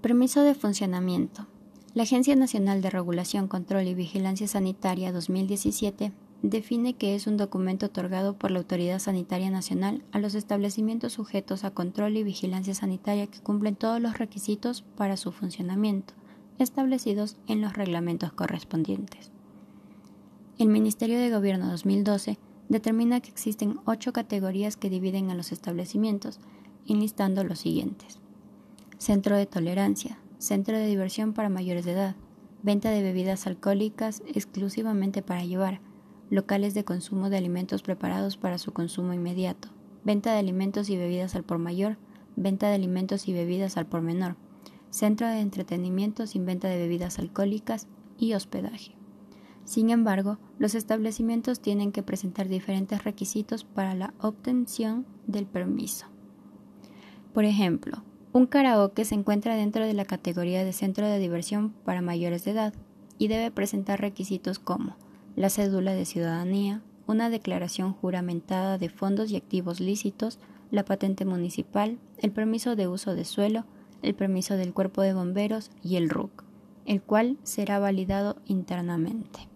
Permiso de funcionamiento. La Agencia Nacional de Regulación, Control y Vigilancia Sanitaria 2017 define que es un documento otorgado por la Autoridad Sanitaria Nacional a los establecimientos sujetos a control y vigilancia sanitaria que cumplen todos los requisitos para su funcionamiento, establecidos en los reglamentos correspondientes. El Ministerio de Gobierno 2012 determina que existen ocho categorías que dividen a los establecimientos, enlistando los siguientes. Centro de tolerancia, centro de diversión para mayores de edad, venta de bebidas alcohólicas exclusivamente para llevar, locales de consumo de alimentos preparados para su consumo inmediato, venta de alimentos y bebidas al por mayor, venta de alimentos y bebidas al por menor, centro de entretenimiento sin venta de bebidas alcohólicas y hospedaje. Sin embargo, los establecimientos tienen que presentar diferentes requisitos para la obtención del permiso. Por ejemplo, un karaoke se encuentra dentro de la categoría de centro de diversión para mayores de edad y debe presentar requisitos como la cédula de ciudadanía, una declaración juramentada de fondos y activos lícitos, la patente municipal, el permiso de uso de suelo, el permiso del cuerpo de bomberos y el RUC, el cual será validado internamente.